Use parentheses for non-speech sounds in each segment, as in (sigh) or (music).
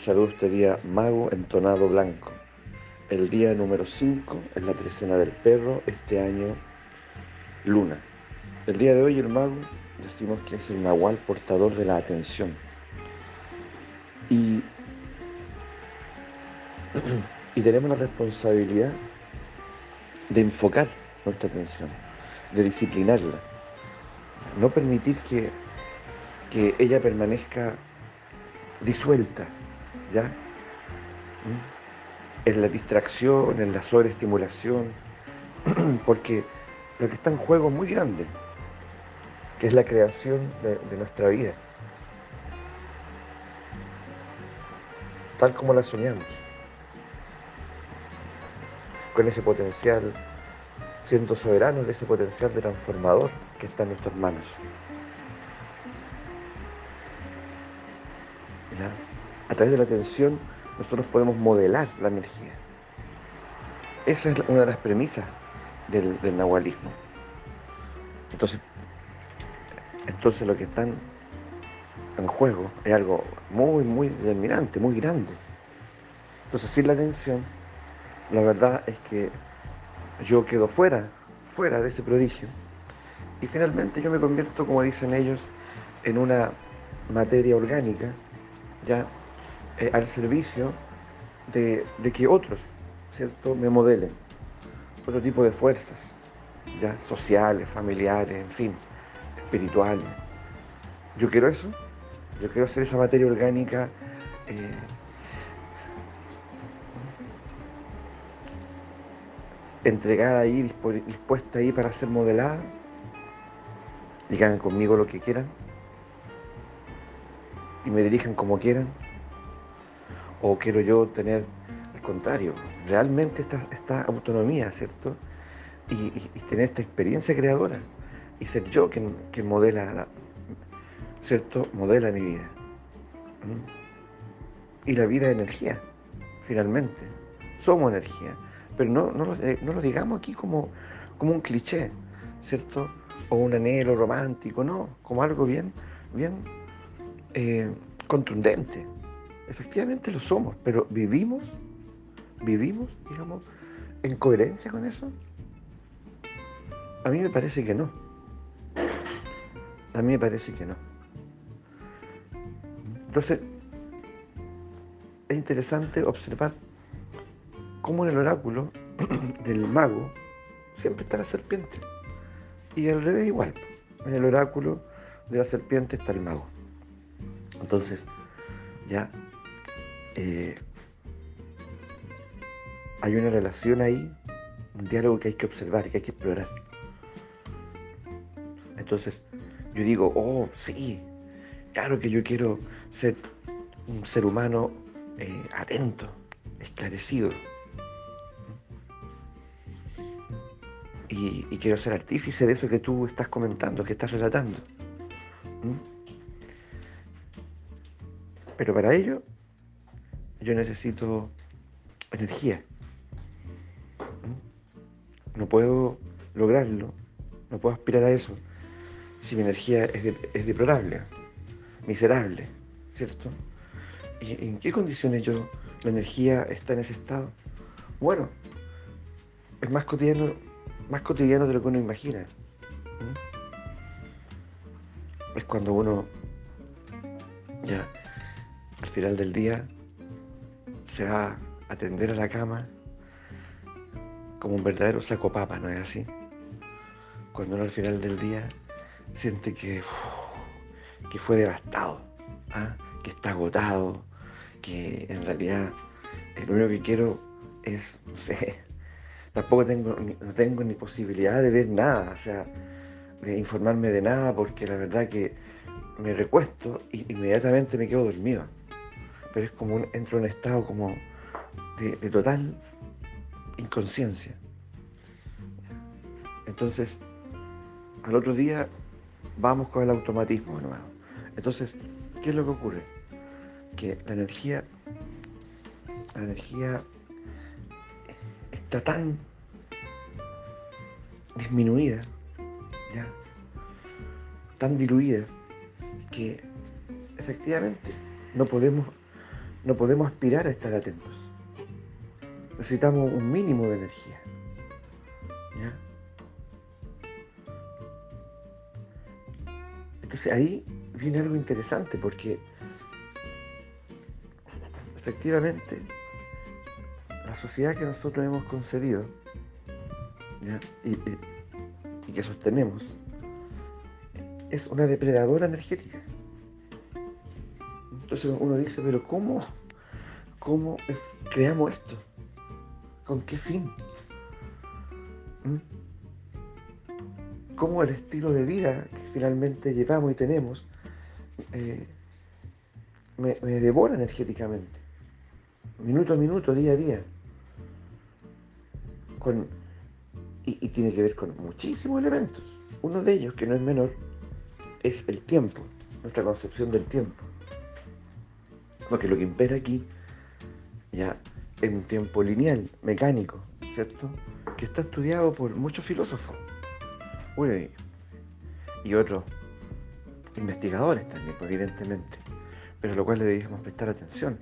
Les saludo este día Mago Entonado Blanco. El día número 5 es la trecena del perro, este año Luna. El día de hoy el mago decimos que es el nahual portador de la atención. Y, (clears throat) y tenemos la responsabilidad de enfocar nuestra atención, de disciplinarla, no permitir que, que ella permanezca disuelta, ¿ya? ¿Mm? En la distracción, en la sobreestimulación, (clears throat) porque lo que está en juego es muy grande, que es la creación de, nuestra vida, tal como la soñamos, con ese potencial, siendo soberanos de ese potencial transformador que está en nuestras manos. ¿Ya? Través de la atención nosotros podemos modelar la energía. Esa es una de las premisas del, nahualismo. Entonces, entonces lo que está en juego es algo muy, muy determinante, muy grande. Entonces, sin la atención, la verdad es que yo quedo fuera, fuera de ese prodigio. Y finalmente yo me convierto, como dicen ellos, en una materia orgánica, ya eh, al servicio de, que otros, ¿cierto?, me modelen. Otro tipo de fuerzas, ya, sociales, familiares, en fin, espirituales. Yo quiero eso, yo quiero ser esa materia orgánica eh, entregada ahí, dispuesta ahí para ser modelada hagan conmigo lo que quieran y me dirijan como quieran o quiero yo tener al contrario, realmente esta, esta autonomía, ¿cierto? Y, tener esta experiencia creadora y ser yo quien, quien modela, ¿cierto? Modela mi vida. Y la vida es energía, finalmente. Somos energía. Pero no, lo, no lo digamos aquí como, como un cliché, ¿cierto? O un anhelo romántico, no, como algo bien, bien eh, contundente. Efectivamente lo somos, pero vivimos, vivimos, digamos, en coherencia con eso. A mí me parece que no. A mí me parece que no. Entonces, es interesante observar cómo en el oráculo (clears throat) del mago siempre está la serpiente. Y al revés igual. En el oráculo de la serpiente está el mago. Entonces, ya eh, hay una relación ahí, un diálogo que hay que observar, que hay que explorar. Entonces, yo digo, oh, sí, claro que yo quiero ser un ser humano eh, atento, esclarecido. Y, quiero ser artífice de eso que tú estás comentando, que estás relatando. ¿Mm? Pero para ello yo necesito energía. No puedo lograrlo, no puedo aspirar a eso si mi energía es, de, es deplorable, miserable, ¿cierto? ¿Y en qué condiciones yo, la energía está en ese estado? Bueno, es más cotidiano más cotidiano de lo que uno imagina. Es cuando uno ya al final del día se va a atender a la cama como un verdadero saco papa, ¿no es así? Cuando uno al final del día siente que, que fue devastado, ¿ah? que está agotado, que en realidad lo único que quiero es, no sé, (laughs) tampoco tengo, no tengo ni posibilidad de ver nada, o sea, de informarme de nada, porque la verdad que me recuesto y inmediatamente me quedo dormido. Pero es como un, entro en un estado como de, de total inconsciencia. Entonces, al otro día vamos con el automatismo de nuevo. Entonces, ¿qué es lo que ocurre? Que la energía, la energía está tan disminuida, ya, tan diluida, que efectivamente no podemos no podemos aspirar a estar atentos. Necesitamos un mínimo de energía. Entonces ahí viene algo interesante porque efectivamente la sociedad que nosotros hemos concebido Y, que sostenemos es una depredadora energética. Entonces uno dice, pero ¿cómo, cómo creamos esto? ¿Con qué fin? ¿Mm? ¿Cómo el estilo de vida que finalmente llevamos y tenemos eh, me, devora energéticamente? Minuto a minuto, día a día. y, y tiene que ver con muchísimos elementos. Uno de ellos, que no es menor, es el tiempo, nuestra concepción del tiempo. Porque lo que impera aquí ya es un tiempo lineal, mecánico, ¿cierto? Que está estudiado por muchos filósofos y otros investigadores también, evidentemente, pero a lo cual le debíamos prestar atención.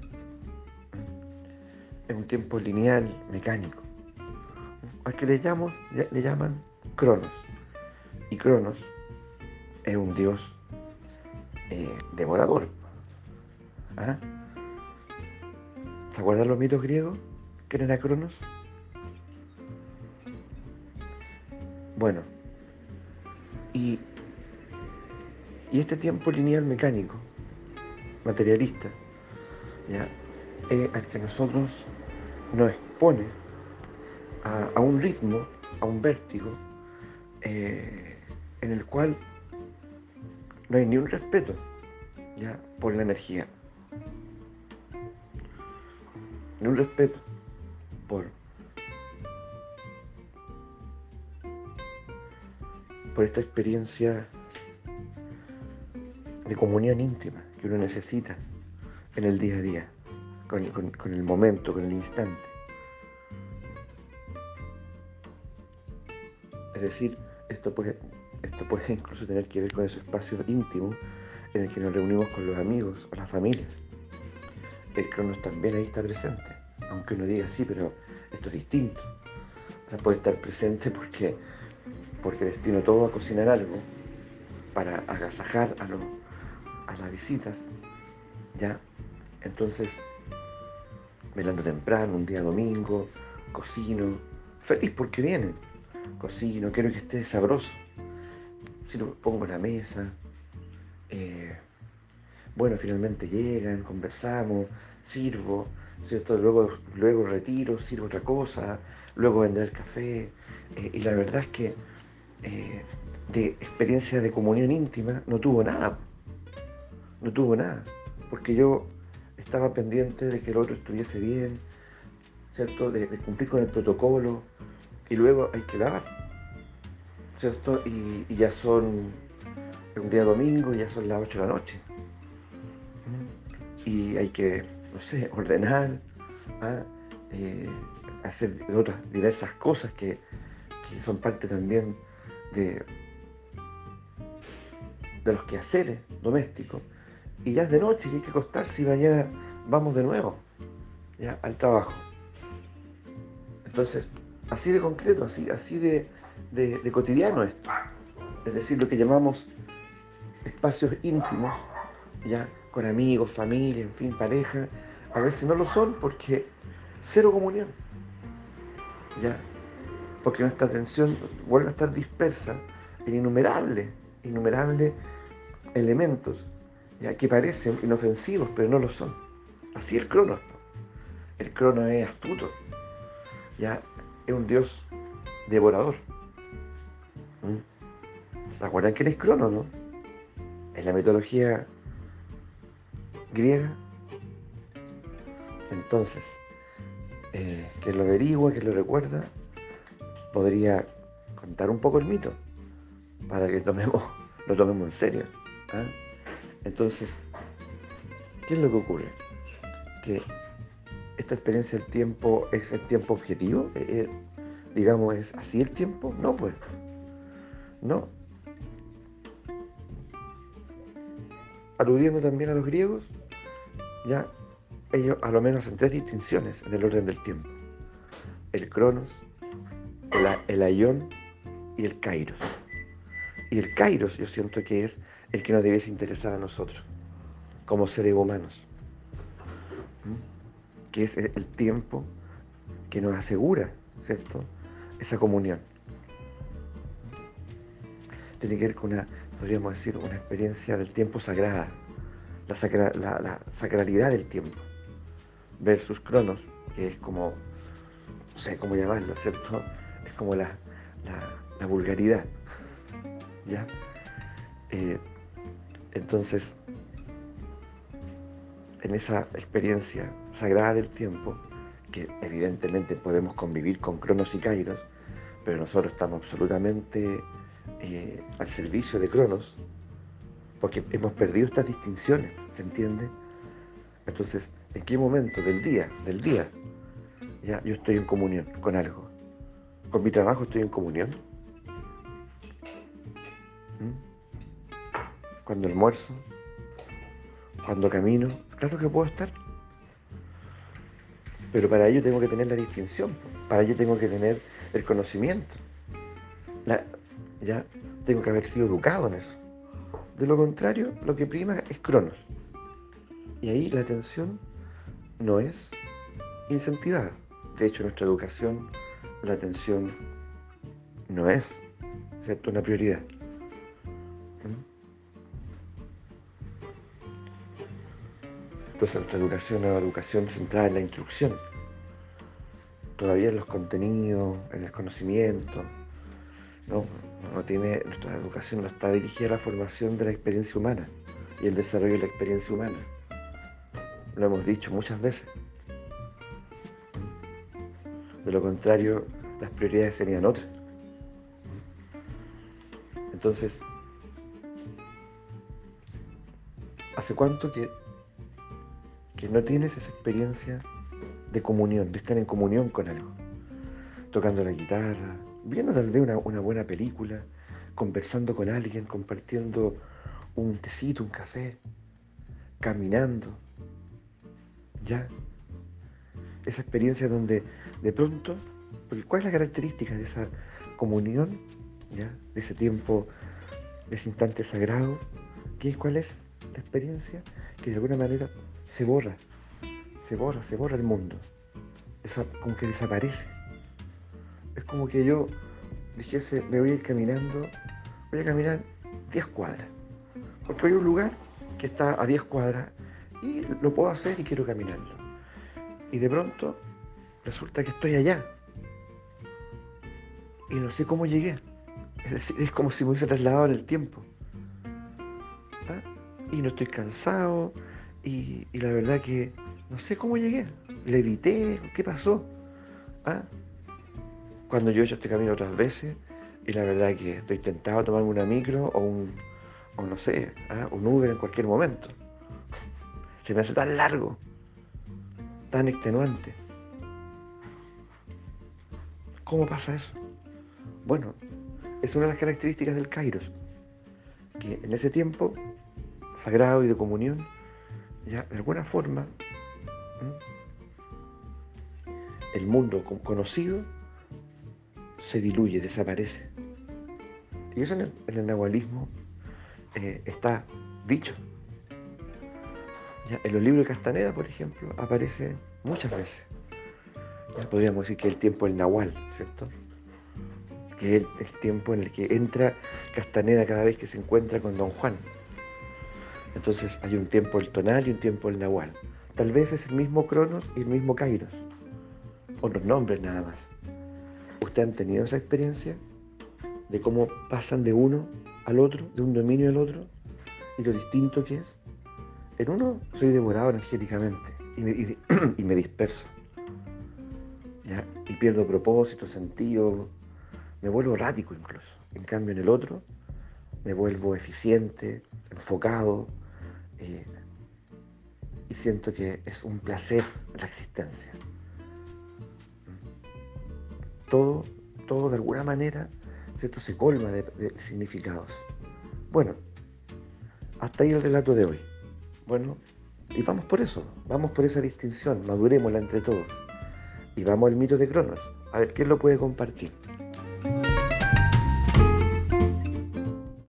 Es un tiempo lineal, mecánico, al que le, llamo, le llaman Cronos. Y Cronos es un dios eh, devorador. ¿Ah? ¿Se acuerdan los mitos griegos? ¿Quién era Cronos? Bueno, y, y este tiempo lineal mecánico, materialista, ¿ya? al que nosotros nos expone a, un ritmo, a un vértigo, eh, en el cual no hay ni un respeto ya por la energía ni un respeto por, por esta experiencia de comunión íntima que uno necesita en el día a día, con, el momento, con el instante. Es decir, esto puede, esto puede incluso tener que ver con ese espacio íntimo en el que nos reunimos con los amigos o las familias el Cronos también ahí está presente. Aunque uno diga, sí, pero esto es distinto. O sea, puede estar presente porque, porque destino todo a cocinar algo para agasajar a, a las visitas. ¿Ya? Entonces, velando temprano, un día domingo, cocino, feliz porque vienen. Cocino, quiero que esté sabroso. Si lo pongo en la mesa, eh, bueno, finalmente llegan, conversamos, sirvo, ¿cierto? Luego, luego retiro, sirvo otra cosa, luego vendré el café. Eh, y la verdad es que eh, de experiencia de comunión íntima no tuvo nada. No tuvo nada. Porque yo estaba pendiente de que el otro estuviese bien, ¿cierto? De, cumplir con el protocolo. Y luego hay que lavar, ¿cierto? Y, y ya son un día domingo, ya son las 8 de la noche. Y hay que no sé, ordenar, ¿ah? eh, hacer otras diversas cosas que, son parte también de, de los quehaceres domésticos. Y ya es de noche y hay que acostarse y mañana vamos de nuevo ya, al trabajo. Entonces, así de concreto, así, así de, de cotidiano esto. Es decir, lo que llamamos espacios íntimos, ya con amigos, familia, en fin, pareja, a veces no lo son porque cero comunión. ¿Ya? Porque nuestra atención vuelve a estar dispersa en innumerables, innumerables elementos ¿ya? que parecen inofensivos, pero no lo son. Así el crono. El crono es astuto. ¿ya? Es un dios devorador. ¿Se acuerdan quién es crono, no? En la mitología griega. Entonces, eh, que lo averigua, que lo recuerda, podría contar un poco el mito para que tomemos, (laughs) lo tomemos en serio. ¿ah? Entonces, ¿qué es lo que ocurre? Que esta experiencia del tiempo es el tiempo objetivo, eh, eh, digamos, es así el tiempo, no pues, no. Aludiendo también a los griegos, ya ellos a lo menos hacen tres distinciones en el orden del tiempo. El cronos, el, el aion y el kairos. Y el kairos yo siento que es el que nos debiese interesar a nosotros, como seres humanos. Que es el tiempo que nos asegura, ¿cierto? Esa comunión. Tiene que ver con una, podríamos decir, una experiencia del tiempo sagrada, la, sacralidad del tiempo, versus Cronos, que es como, no sé cómo llamarlo, ¿cierto? Es como la, vulgaridad, ¿ya? Eh, entonces, en esa experiencia sagrada del tiempo, que evidentemente podemos convivir con Cronos y Kairos, pero nosotros estamos absolutamente eh, al servicio de Cronos, porque hemos perdido estas distinciones, ¿se entiende? Entonces, ¿en qué momento del día, del día, ya yo estoy en comunión con algo? ¿Con mi trabajo estoy en comunión? ¿Mm? Cuando almuerzo, cuando camino, claro que puedo estar. Pero para ello tengo que tener la distinción, para ello tengo que tener el conocimiento. ya tengo que haber sido educado en eso. De lo contrario, lo que prima es Cronos. Y ahí la atención no es incentivada. De hecho, en nuestra educación la atención no es ¿cierto? una prioridad. ¿Mm? Entonces nuestra educación es una educación centrada en la instrucción, todavía en los contenidos, en el conocimiento. No, no tiene, nuestra educación no está dirigida a la formación de la experiencia humana y el desarrollo de la experiencia humana. Lo hemos dicho muchas veces. De lo contrario, las prioridades serían otras. Entonces, ¿hace cuánto que, que no tienes esa experiencia de comunión, de estar en comunión con algo? Tocando la guitarra, viendo tal vez una, buena película, conversando con alguien, compartiendo un tecito, un café, caminando, ¿ya? Esa experiencia donde de pronto, porque ¿cuál es la característica de esa comunión, ¿ya? De ese tiempo, de ese instante sagrado, ¿qué, ¿cuál es la experiencia? Que de alguna manera se borra, se borra, se borra el mundo, como que desaparece. Como que yo dijese, me voy a ir caminando, voy a caminar 10 cuadras, porque hay un lugar que está a 10 cuadras y lo puedo hacer y quiero caminarlo. Y de pronto resulta que estoy allá y no sé cómo llegué. Es decir, es como si me hubiese trasladado en el tiempo. ¿Ah? Y no estoy cansado y, la verdad que no sé cómo llegué. Le evité, ¿qué pasó? ¿Ah? Cuando yo he hecho este camino otras veces y la verdad que estoy tentado a tomarme una micro o un, o no sé, ¿ah? un Uber en cualquier momento. Se me hace tan largo, tan extenuante. ¿Cómo pasa eso? Bueno, es una de las características del Kairos, que en ese tiempo sagrado y de comunión, ya de alguna forma, el mundo conocido se diluye, desaparece. Y eso en el, nahualismo eh, está dicho. en los libros de Castaneda, por ejemplo, aparece muchas veces. Ya podríamos decir que el tiempo del nahual, ¿cierto? Que es el tiempo en el que entra Castaneda cada vez que se encuentra con Don Juan. Entonces hay un tiempo el tonal y un tiempo el nahual. Tal vez es el mismo Cronos y el mismo Kairos. Otros nombres nada más. ¿Ustedes han tenido esa experiencia de cómo pasan de uno al otro, de un dominio al otro, y lo distinto que es? En uno soy devorado energéticamente y me, y, (clears throat) me disperso. Y pierdo propósito, sentido, me vuelvo errático incluso. En cambio en el otro me vuelvo eficiente, enfocado, eh, y siento que es un placer la existencia todo, todo de alguna manera ¿cierto? se colma de, significados. Bueno, hasta ahí el relato de hoy. Bueno, Y vamos por eso, vamos por esa distinción, madurémosla entre todos. Y vamos al mito de Cronos. A ver, ¿quién lo puede compartir?